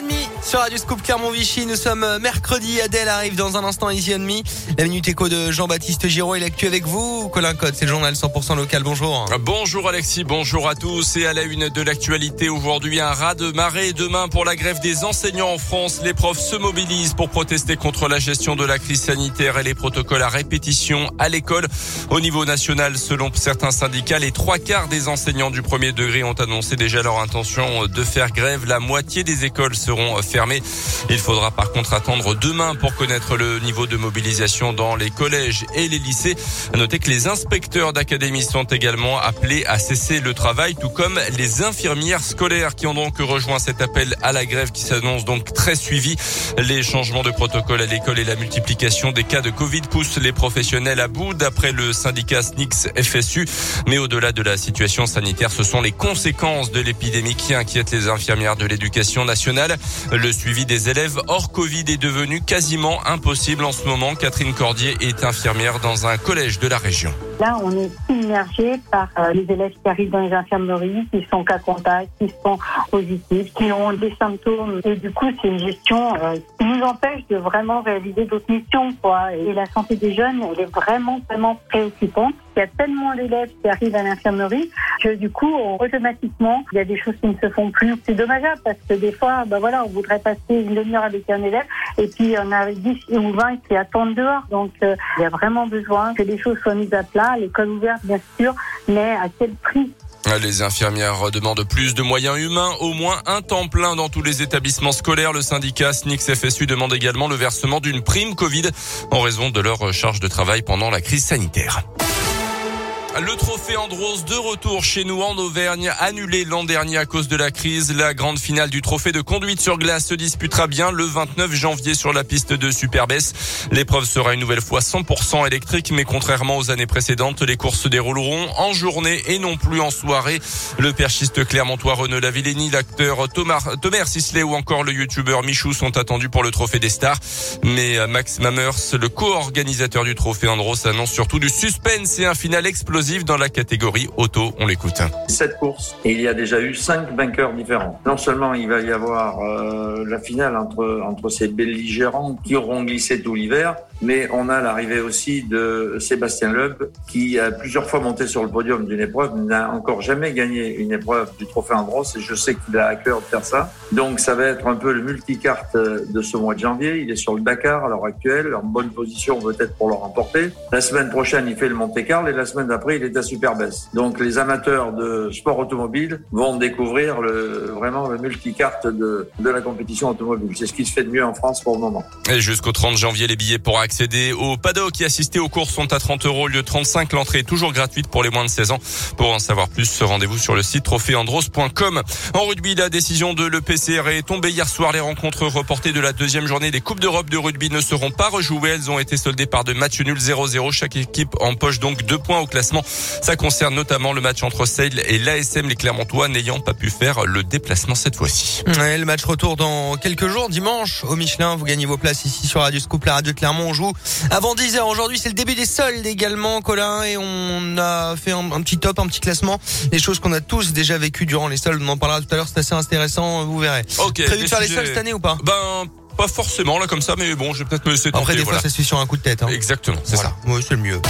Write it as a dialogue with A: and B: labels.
A: 6h30 sur Radio Scoop Clermont-Vichy. Nous sommes euh, mercredi. Adèle arrive dans un instant, Easy Me. La minute écho de Jean-Baptiste Giraud est l'actu avec vous. Colin Code, c'est le journal 100% local. Bonjour.
B: Bonjour Alexis, bonjour à tous. Et à la une de l'actualité aujourd'hui, un ras de marée demain pour la grève des enseignants en France. Les profs se mobilisent pour protester contre la gestion de la crise sanitaire et les protocoles à répétition à l'école. Au niveau national, selon certains syndicats, les trois quarts des enseignants du premier degré ont annoncé déjà leur intention de faire grève. La moitié des écoles seront fermées. Il faudra par contre attendre demain pour connaître le niveau de mobilisation dans les collèges et les lycées. À noter que les inspecteurs d'académie sont également appelés à cesser le travail, tout comme les infirmières scolaires qui ont donc rejoint cet appel à la grève qui s'annonce donc très suivi. Les changements de protocole à l'école et la multiplication des cas de Covid poussent les professionnels à bout, d'après le syndicat SNICS FSU. Mais au-delà de la situation sanitaire, ce sont les conséquences de l'épidémie qui inquiètent les infirmières de l'éducation nationale. Le suivi des élèves hors Covid est devenu quasiment impossible en ce moment. Catherine Cordier est infirmière dans un collège de la région.
C: Là, on est immergé par euh, les élèves qui arrivent dans les infirmeries, qui sont cas contact, qui sont positifs, qui ont des symptômes. Et du coup, c'est une gestion euh, qui nous empêche de vraiment réaliser d'autres missions. Quoi. Et la santé des jeunes, elle est vraiment, vraiment préoccupante. Il y a tellement d'élèves qui arrivent à l'infirmerie que du coup, automatiquement, il y a des choses qui ne se font plus. C'est dommageable parce que des fois, ben voilà, on voudrait passer une demi-heure avec un élève et puis on a 10 ou 20 qui attendent dehors. Donc, euh, il y a vraiment besoin que les choses soient mises à plat, l'école ouverte, bien sûr, mais à quel prix
B: les infirmières demandent plus de moyens humains, au moins un temps plein dans tous les établissements scolaires. Le syndicat SNICS FSU demande également le versement d'une prime Covid en raison de leur charge de travail pendant la crise sanitaire. Le trophée Andros de retour chez nous en Auvergne, annulé l'an dernier à cause de la crise. La grande finale du trophée de conduite sur glace se disputera bien le 29 janvier sur la piste de Superbès. L'épreuve sera une nouvelle fois 100% électrique, mais contrairement aux années précédentes, les courses se dérouleront en journée et non plus en soirée. Le perchiste clermontois Renaud Lavillenie, l'acteur Thomas, Thomas Sisley ou encore le youtubeur Michou sont attendus pour le trophée des stars. Mais Max Mammers, le co-organisateur du trophée Andros, annonce surtout du suspense et un final explosif dans la catégorie auto. On l'écoute.
D: Cette course, il y a déjà eu cinq vainqueurs différents. Non seulement il va y avoir euh, la finale entre, entre ces belligérants qui auront glissé tout l'hiver, mais on a l'arrivée aussi de Sébastien Loeb qui a plusieurs fois monté sur le podium d'une épreuve, n'a encore jamais gagné une épreuve du Trophée Andros et je sais qu'il a à cœur de faire ça. Donc ça va être un peu le multicarte de ce mois de janvier. Il est sur le Dakar à l'heure actuelle, en bonne position peut-être pour le remporter. La semaine prochaine, il fait le Monte Carlo et la semaine d'après, il est à Superbès. Donc les amateurs de sport automobile vont découvrir le, vraiment le multicarte de, de la compétition automobile. C'est ce qui se fait de mieux en France pour le moment.
B: Et jusqu'au 30 janvier, les billets pour accéder au paddock et assister aux courses sont à 30 euros au lieu de 35. L'entrée est toujours gratuite pour les moins de 16 ans. Pour en savoir plus, rendez-vous sur le site trophéandros.com. En rugby, la décision de l'EPCR est tombée hier soir. Les rencontres reportées de la deuxième journée des Coupes d'Europe de rugby ne seront pas rejouées. Elles ont été soldées par de matchs nuls 0-0. Chaque équipe empoche donc deux points au classement. Ça concerne notamment le match entre Sale et l'ASM, les Clermontois n'ayant pas pu faire le déplacement cette fois-ci.
A: le match retour dans quelques jours, dimanche, au Michelin. Vous gagnez vos places ici sur Radio Scoop, la Radio Clermont. Avant 10h aujourd'hui, c'est le début des soldes également, Colin, et on a fait un, petit top, un petit classement, des choses qu'on a tous déjà vécues durant les soldes. On en parlera tout à l'heure, c'est assez intéressant, vous verrez.
B: Ok.
A: Prévu de faire les soldes cette année ou pas
B: Ben pas forcément là comme ça, mais bon, je vais peut-être me laisser
A: Après des fois, ça se fait sur un coup de tête. Hein.
B: Exactement, c'est ça.
A: Oui, c'est le mieux.